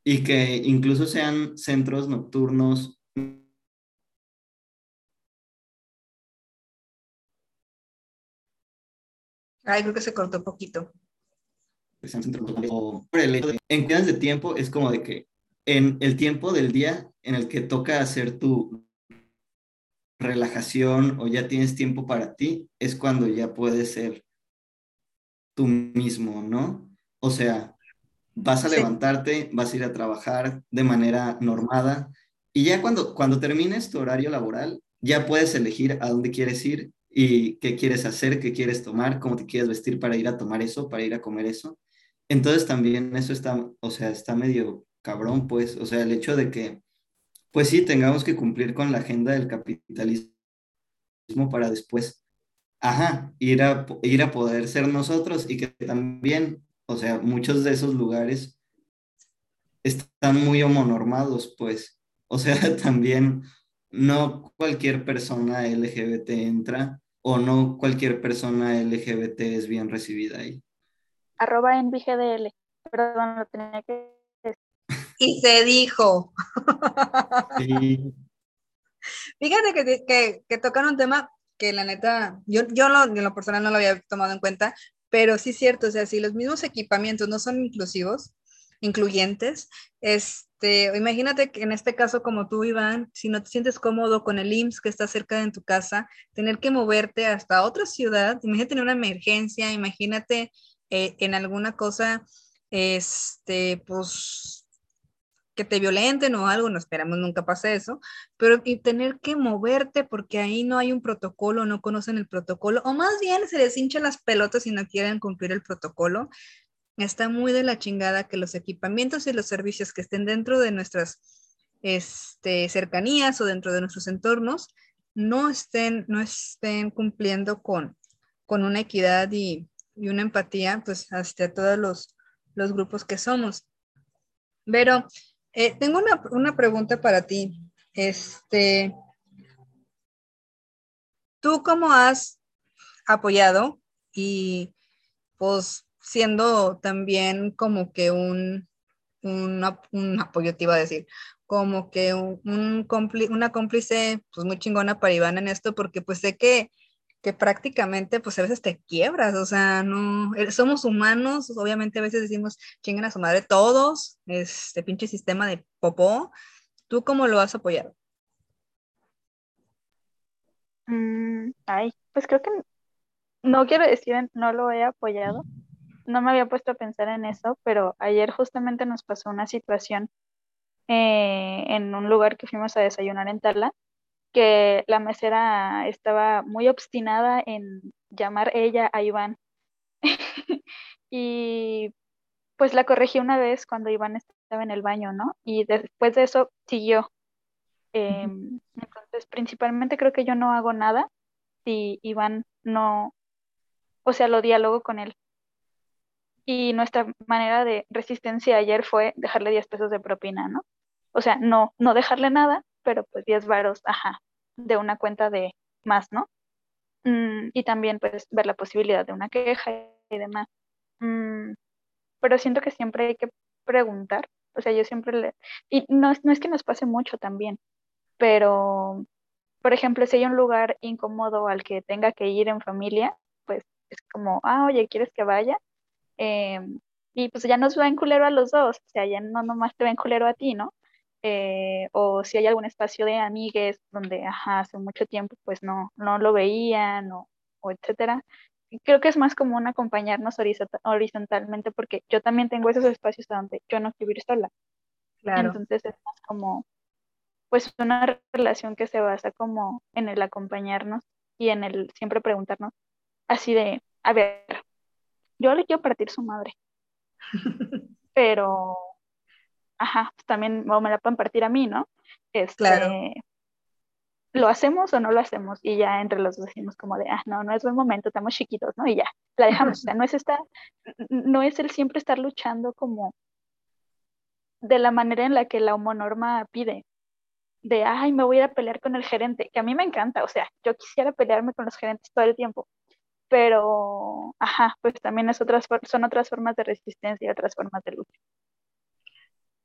y que incluso sean centros nocturnos. Ay, creo que se cortó un poquito. En días de tiempo es como de que en el tiempo del día en el que toca hacer tu relajación o ya tienes tiempo para ti, es cuando ya puedes ser tú mismo, ¿no? O sea, vas a levantarte, vas a ir a trabajar de manera normada y ya cuando, cuando termines tu horario laboral, ya puedes elegir a dónde quieres ir y qué quieres hacer, qué quieres tomar, cómo te quieres vestir para ir a tomar eso, para ir a comer eso. Entonces también eso está, o sea, está medio cabrón, pues, o sea, el hecho de que pues sí, tengamos que cumplir con la agenda del capitalismo para después, ajá, ir a, ir a poder ser nosotros y que también, o sea, muchos de esos lugares están muy homonormados, pues, o sea, también no cualquier persona LGBT entra o no cualquier persona LGBT es bien recibida ahí. Arroba en BGDL. Perdón, lo tenía que decir. Y se dijo. Sí. Fíjate que, que, que tocan un tema que la neta, yo, yo lo, en lo personal no lo había tomado en cuenta, pero sí es cierto, o sea, si los mismos equipamientos no son inclusivos, incluyentes, este, imagínate que en este caso como tú, Iván, si no te sientes cómodo con el IMSS que está cerca de tu casa, tener que moverte hasta otra ciudad, imagínate tener una emergencia, imagínate eh, en alguna cosa, este, pues que te violenten o algo, no esperamos nunca pase eso, pero y tener que moverte porque ahí no hay un protocolo, no conocen el protocolo, o más bien se les hinchan las pelotas y no quieren cumplir el protocolo. Está muy de la chingada que los equipamientos y los servicios que estén dentro de nuestras este, cercanías o dentro de nuestros entornos no estén, no estén cumpliendo con, con una equidad y, y una empatía pues hacia todos los, los grupos que somos. Pero eh, tengo una, una, pregunta para ti. Este, ¿Tú cómo has apoyado y pues siendo también como que un, un, apoyo, te iba a decir, como que un una cómplice pues muy chingona para Iván en esto, porque pues sé que que prácticamente pues a veces te quiebras, o sea, no, eh, somos humanos, obviamente a veces decimos, chingan a su madre todos, este pinche sistema de popó, ¿tú cómo lo has apoyado? Mm, ay, pues creo que no quiero decir no lo he apoyado, no me había puesto a pensar en eso, pero ayer justamente nos pasó una situación eh, en un lugar que fuimos a desayunar en Tarla, que la mesera estaba muy obstinada en llamar ella a Iván. y pues la corregí una vez cuando Iván estaba en el baño, ¿no? Y después de eso siguió. Em, entonces, principalmente creo que yo no hago nada si Iván no, o sea, lo diálogo con él. Y nuestra manera de resistencia ayer fue dejarle 10 pesos de propina, ¿no? O sea, no, no dejarle nada, pero pues 10 varos, ajá, de una cuenta de más, ¿no? Mm, y también pues ver la posibilidad de una queja y demás. Mm, pero siento que siempre hay que preguntar, o sea, yo siempre le... Y no, no es que nos pase mucho también, pero, por ejemplo, si hay un lugar incómodo al que tenga que ir en familia, pues es como, ah, oye, ¿quieres que vaya? Em, y pues ya nos va en culero a los dos, o sea, ya no nomás te ven culero a ti, ¿no? Eh, o si hay algún espacio de amigues donde hace mucho tiempo pues no, no lo veían o, o etcétera. Creo que es más común acompañarnos horizontalmente porque yo también tengo esos espacios donde yo no quiero ir sola. Claro. Entonces es más como pues una relación que se basa como en el acompañarnos y en el siempre preguntarnos así de, a ver, yo le quiero partir su madre, pero ajá, pues también me la pueden partir a mí, ¿no? Este, claro. ¿Lo hacemos o no lo hacemos? Y ya entre los dos decimos como de, ah, no, no es buen momento, estamos chiquitos, ¿no? Y ya, la dejamos. o sea, no es, esta, no es el siempre estar luchando como de la manera en la que la homonorma pide, de, ay, me voy a ir a pelear con el gerente, que a mí me encanta, o sea, yo quisiera pelearme con los gerentes todo el tiempo, pero, ajá, pues también es otras, son otras formas de resistencia y otras formas de lucha.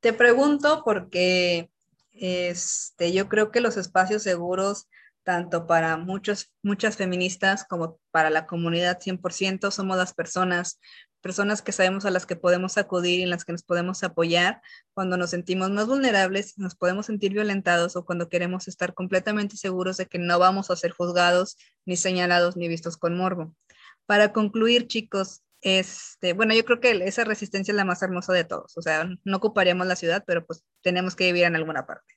Te pregunto porque este, yo creo que los espacios seguros, tanto para muchos, muchas feministas como para la comunidad 100%, somos las personas, personas que sabemos a las que podemos acudir y en las que nos podemos apoyar cuando nos sentimos más vulnerables, nos podemos sentir violentados o cuando queremos estar completamente seguros de que no vamos a ser juzgados, ni señalados, ni vistos con morbo. Para concluir, chicos, este, bueno, yo creo que esa resistencia es la más hermosa de todos. O sea, no ocuparíamos la ciudad, pero pues tenemos que vivir en alguna parte.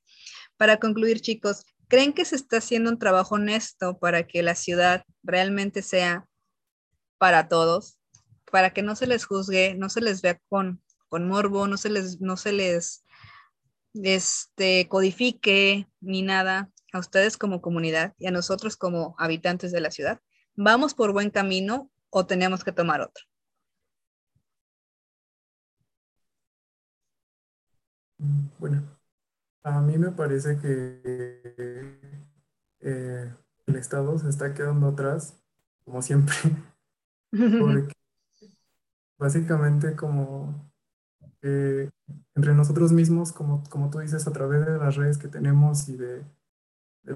Para concluir, chicos, ¿creen que se está haciendo un trabajo honesto para que la ciudad realmente sea para todos? Para que no se les juzgue, no se les vea con, con morbo, no se les, no se les este, codifique ni nada a ustedes como comunidad y a nosotros como habitantes de la ciudad. ¿Vamos por buen camino o tenemos que tomar otro? Bueno, a mí me parece que eh, el Estado se está quedando atrás, como siempre, porque básicamente como entre nosotros mismos, como, como tú dices, a través de las redes que tenemos y de,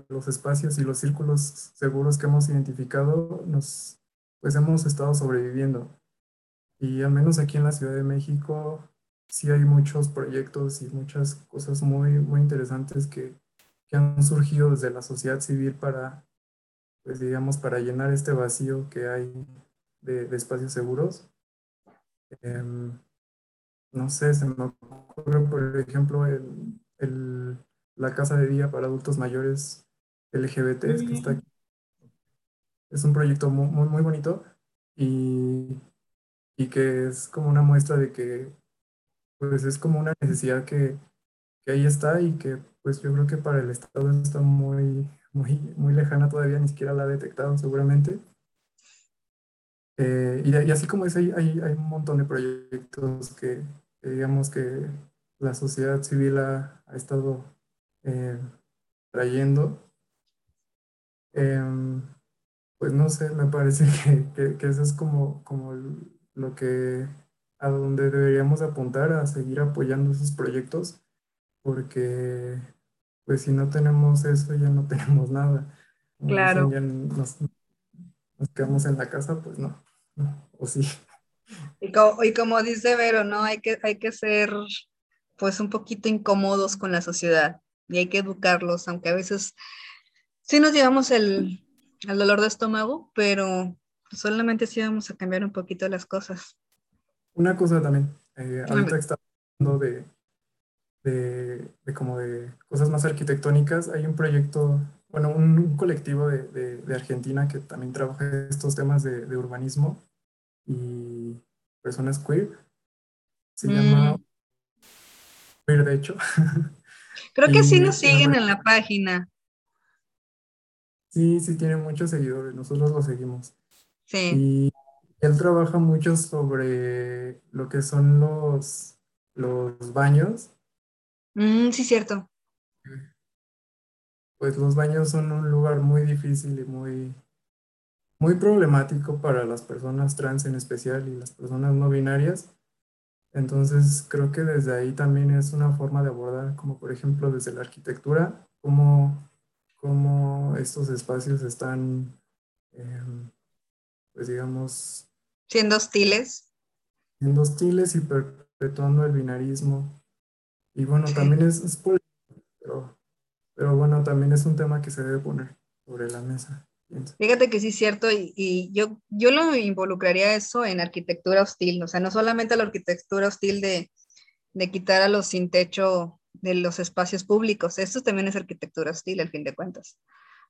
los espacios y los círculos seguros que hemos identificado, nos, pues hemos estado sobreviviendo. Y al menos aquí en la Ciudad de México sí hay muchos proyectos y muchas cosas muy, muy interesantes que, que han surgido desde la sociedad civil para, pues digamos, para llenar este vacío que hay de, de espacios seguros. Em, no sé, se me ocurre, por ejemplo, el, el, la casa de día para adultos mayores LGBT, que está aquí. Es un proyecto muy, muy, muy bonito y, y, que es como una muestra de que pues es como una necesidad que, que, ahí está y que pues yo creo que para el Estado está muy, muy, muy lejana todavía, ni siquiera la ha detectado seguramente. Eh, y, así como es, hay, hay, hay, un montón de proyectos que, digamos que la sociedad civil ha, ha estado eh, trayendo. Em, pues no sé, me parece que, que, eso es como, como lo que a donde deberíamos apuntar a seguir apoyando esos proyectos, porque pues si no tenemos eso ya no tenemos nada. Claro. ya nos, nos quedamos en la casa, pues no o sí. Y como, y como, dice Vero, ¿no? Hay que, hay que ser pues un poquito incómodos con la sociedad y hay que educarlos, aunque a veces sí nos llevamos el, el dolor de estómago, pero solamente sí vamos a cambiar un poquito las cosas. Una cosa también, eh, ahorita está hablando de, de, de, como de cosas más arquitectónicas, hay un proyecto bueno, un, colectivo de, de, Argentina que también trabaja estos temas de, urbanismo y personas queer. Se mm. llama Queer, de hecho. Creo que sí nos siguen en la página. Sí, sí, tiene muchos seguidores, nosotros lo seguimos. Sí. Y él trabaja mucho sobre lo que son los, los baños. Mm, sí, cierto pues los baños son un lugar muy difícil y muy, muy problemático para las personas trans en especial y las personas no binarias. Entonces creo que desde ahí también es una forma de abordar, como por ejemplo desde la arquitectura, cómo, cómo estos espacios están, em, pues digamos... Siendo hostiles. Siendo hostiles y perpetuando el binarismo. Y bueno, también es, es pero pero bueno, también es un tema que se debe poner sobre la mesa. Fíjate que sí es cierto, y, y, yo, yo lo involucraría eso en arquitectura hostil, o sea, no solamente la arquitectura hostil de, de quitar a los sin techo de los espacios públicos, esto también es arquitectura hostil, al fin de cuentas,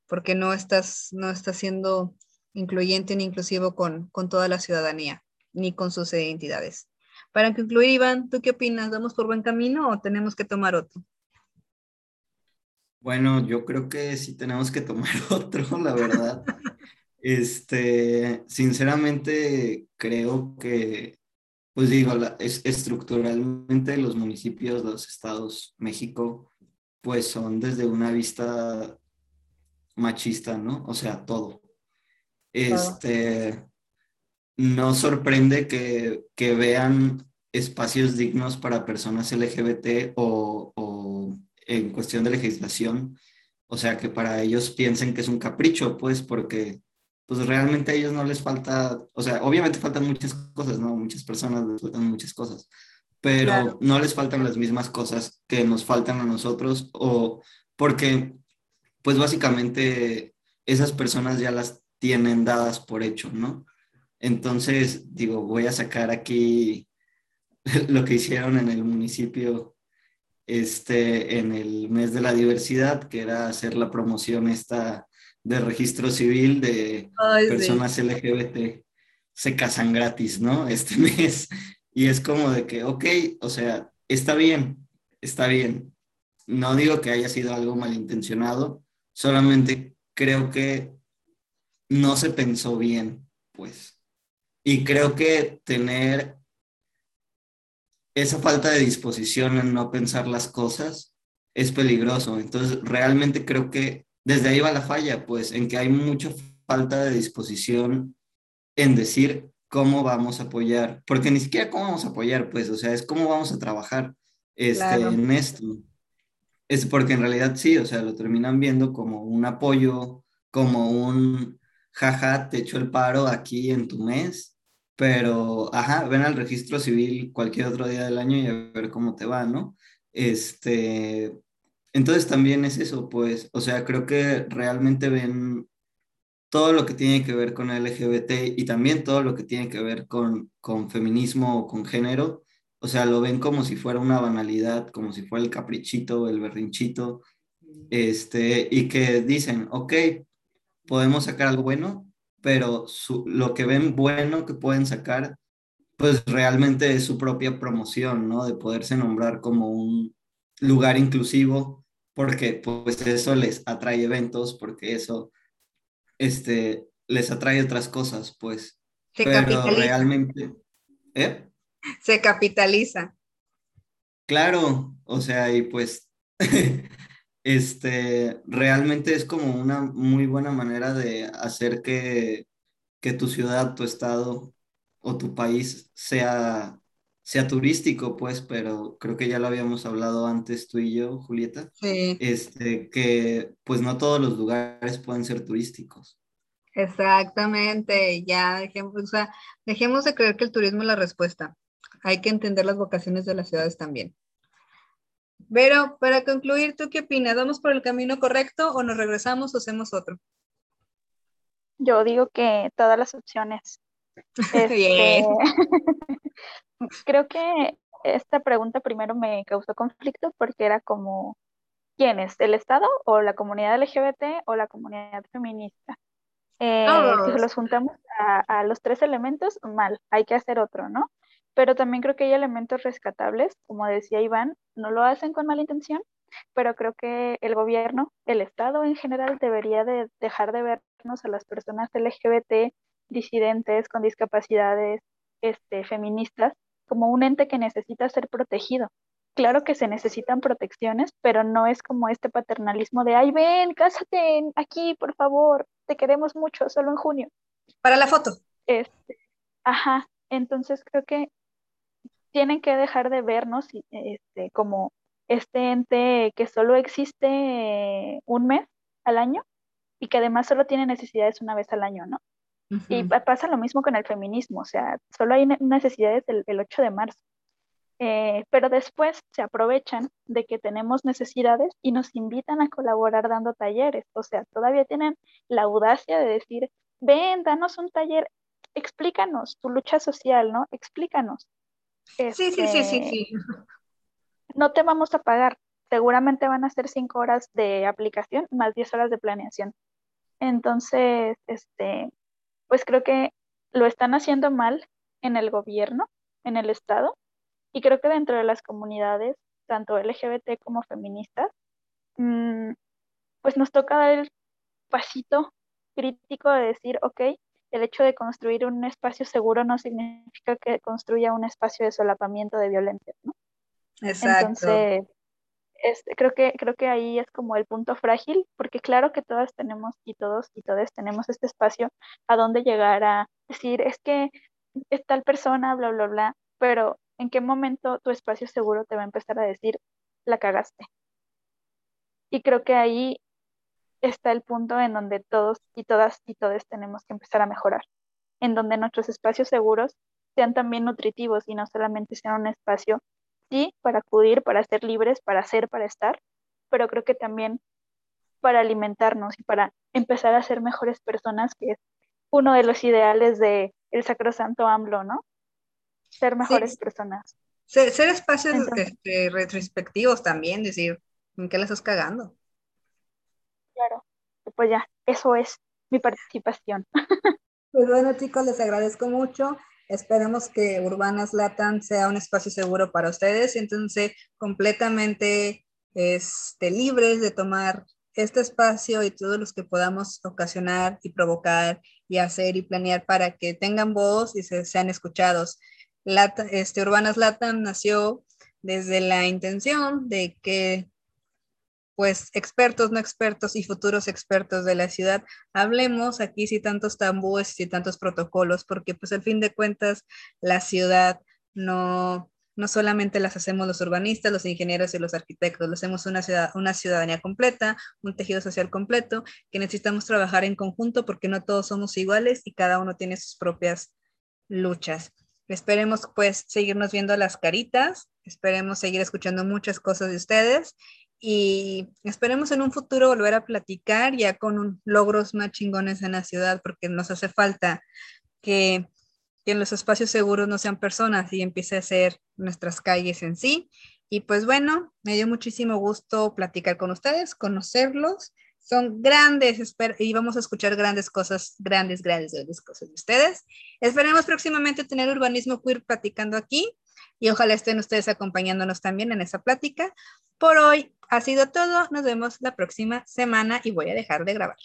porque no estás, no estás siendo incluyente ni inclusivo con, con toda la ciudadanía, ni con sus identidades. Para concluir, Iván, ¿tú qué opinas? ¿Vamos por buen camino o tenemos que tomar otro? Bueno, yo creo que sí tenemos que tomar otro, la verdad. Este, sinceramente, creo que, pues digo, es, estructuralmente los municipios, los estados, México, pues son desde una vista machista, ¿no? O sea, todo. Este, no sorprende que, que vean espacios dignos para personas LGBT o, o en cuestión de legislación, o sea, que para ellos piensen que es un capricho, pues, porque pues realmente a ellos no les falta, o sea, obviamente faltan muchas cosas, ¿no? Muchas personas les faltan muchas cosas, pero no les faltan las mismas cosas que nos faltan a nosotros, o porque, pues básicamente esas personas ya las tienen dadas por hecho, ¿no? Entonces, digo, voy a sacar aquí lo que hicieron en el municipio este, en el mes de la diversidad, que era hacer la promoción esta de registro civil de personas LGBT. Se casan gratis, ¿no? Este mes. Y es como de que, ok, o sea, está bien, está bien, no digo que haya sido algo malintencionado, solamente creo que no se pensó bien, pues. Y creo que tener esa falta de disposición en no pensar las cosas es peligroso. Entonces, realmente creo que desde ahí va la falla, pues, en que hay mucha falta de disposición en decir cómo vamos a apoyar, porque ni siquiera cómo vamos a apoyar, pues, o sea, es cómo vamos a trabajar este, en esto. Es porque en realidad sí, o sea, lo terminan viendo como un apoyo, como un jaja, te echo el paro aquí en tu mes, pero, ajá, ven al registro civil cualquier otro día del año y a ver cómo te va, ¿no? Este, entonces también es eso, pues, o sea, creo que realmente ven todo lo que tiene que ver con LGBT y también todo lo que tiene que ver con, con feminismo o con género, o sea, lo ven como si fuera una banalidad, como si fuera el caprichito, el berrinchito, este, y que dicen, ok, podemos sacar algo bueno, pero lo que ven bueno que pueden sacar, pues realmente es su propia promoción, ¿no? De poderse nombrar como un lugar inclusivo, porque pues eso les atrae eventos, porque eso este, les atrae otras cosas, pues. Se pero realmente... ¿eh? Se capitaliza. Claro, o sea, y pues este, realmente es como una muy buena manera de hacer que, que tu ciudad, tu estado o tu país sea, sea turístico, pues, pero creo que ya lo habíamos hablado antes tú y yo, Julieta, sí. este, que pues no todos los lugares pueden ser turísticos. Exactamente, ya dejemos, o sea, dejemos de creer que el turismo es la respuesta. Hay que entender las vocaciones de las ciudades también. Pero para concluir, ¿tú qué opinas? ¿Vamos por el camino correcto o nos regresamos o hacemos otro? Yo digo que todas las opciones. Este, creo que esta pregunta primero me causó conflicto porque era como, ¿quién es? ¿El Estado o la comunidad LGBT o la comunidad feminista? Eh, si los juntamos a, a, los tres elementos, mal, hay que hacer otro, ¿no? Pero también creo que hay elementos rescatables, como decía Iván, no lo hacen con mala intención, pero creo que el gobierno, el Estado en general, debería de dejar de vernos a las personas LGBT, disidentes, con discapacidades, este, feministas, como un ente que necesita ser protegido. Claro que se necesitan protecciones, pero no es como este paternalismo de, ay, ven, cásate aquí, por favor, te queremos mucho, solo en junio. Para la foto. Este, ajá, entonces creo que tienen que dejar de vernos este, como este ente que solo existe un mes al año y que además solo tiene necesidades una vez al año, ¿no? Y pasa lo mismo con el feminismo, o sea, solo hay necesidades el, 8 de marzo. Eh, pero después se aprovechan de que tenemos necesidades y nos invitan a colaborar dando talleres. O sea, todavía tienen la audacia de decir, ven, danos un taller, explícanos tu lucha social, ¿no? Explícanos sí, sí, sí, sí, sí. Este, no te vamos a pagar. Seguramente van a ser cinco horas de aplicación más 10 horas de planeación. Entonces, este, pues creo que lo están haciendo mal en el gobierno, en el Estado, y creo que dentro de las comunidades, tanto LGBT como feministas, mm, pues nos toca dar el pasito crítico de decir, ok, el hecho de construir un espacio seguro no significa que construya un espacio de solapamiento de violencia, ¿no? Exacto. Entonces, este, creo, que, creo que ahí es como el punto frágil, porque claro que todas tenemos y todos y todas tenemos este espacio a donde llegar a decir, es que es tal persona, bla, bla, bla, pero ¿en qué momento tu espacio seguro te va a empezar a decir, la cagaste? Y creo que ahí está el punto en donde todos y todas y todos tenemos que empezar a mejorar, en donde nuestros espacios seguros sean también nutritivos y no solamente sean un espacio, sí, para acudir, para ser libres, para ser, para estar, pero creo que también para alimentarnos y para empezar a ser mejores personas, que es uno de los ideales de el sacrosanto AMLO, ¿no? Ser mejores personas. Ser, espacios este, retrospectivos también, decir, ¿en qué le estás cagando? Claro, pues ya, eso es mi participación. Pues bueno, chicos, les agradezco mucho. Esperemos que Urbanas Latam sea un espacio seguro para ustedes. Entonces, completamente este, libres de tomar este espacio y todos los que podamos ocasionar y provocar y hacer y planear para que tengan voz y se, sean escuchados. este, Urbanas Latam nació desde la intención de que pues expertos, no expertos y futuros expertos de la ciudad, hablemos aquí si tantos tambúes y tantos protocolos, porque pues al fin de cuentas la ciudad no, no solamente las hacemos los urbanistas, los ingenieros y los arquitectos, lo hacemos una, ciudad, una ciudadanía completa, un tejido social completo, que necesitamos trabajar en conjunto porque no todos somos iguales y cada uno tiene sus propias luchas. Esperemos pues seguirnos viendo las caritas, esperemos seguir escuchando muchas cosas de ustedes y esperemos en un futuro volver a platicar ya con logros más chingones en la ciudad porque nos hace falta que, que en los espacios seguros no sean personas y empiece a ser nuestras calles en sí. Y pues bueno, me dio muchísimo gusto platicar con ustedes, conocerlos. Son grandes y vamos a escuchar grandes cosas, grandes, grandes, grandes cosas de ustedes. Esperemos próximamente tener urbanismo queer platicando aquí y ojalá estén ustedes acompañándonos también en esa plática. Por hoy ha sido todo. Nos vemos la próxima semana y voy a dejar de grabar.